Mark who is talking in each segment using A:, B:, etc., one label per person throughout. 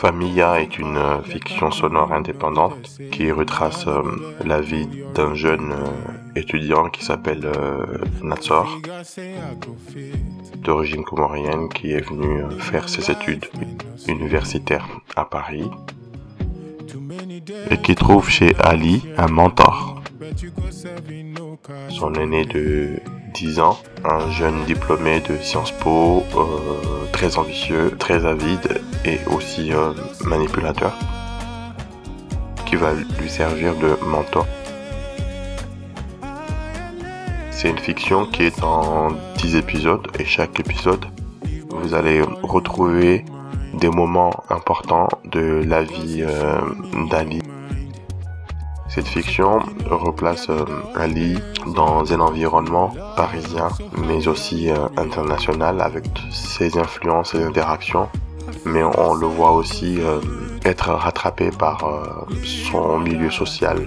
A: Familla est une euh, fiction sonore indépendante qui retrace euh, la vie d'un jeune euh, étudiant qui s'appelle Natsor, d'origine comorienne, qui est venu faire ses études universitaires à Paris et qui trouve chez Ali un mentor. Son aîné de 10 ans, un jeune diplômé de Sciences Po, très ambitieux, très avide et aussi euh, manipulateur qui va lui servir de mentor. C'est une fiction qui est en 10 épisodes et chaque épisode, vous allez retrouver des moments importants de la vie euh, d'Ali. Cette fiction replace euh, Ali dans un environnement parisien mais aussi international avec ses influences et interactions mais on le voit aussi euh, être rattrapé par euh, son milieu social.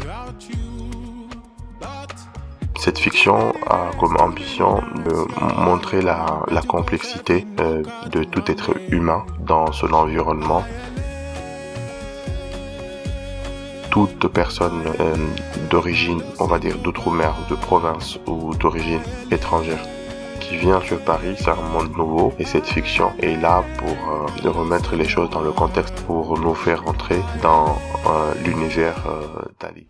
A: Cette fiction a comme ambition de montrer la, complexité euh, de tout être humain dans son environnement. Toute personne d'origine, on va dire d'outre-mer, de province ou d'origine étrangère qui vient sur Paris, c'est un monde nouveau et cette fiction est là pour euh, remettre les choses dans le contexte, pour nous faire entrer dans euh, l'univers euh, d'Ali.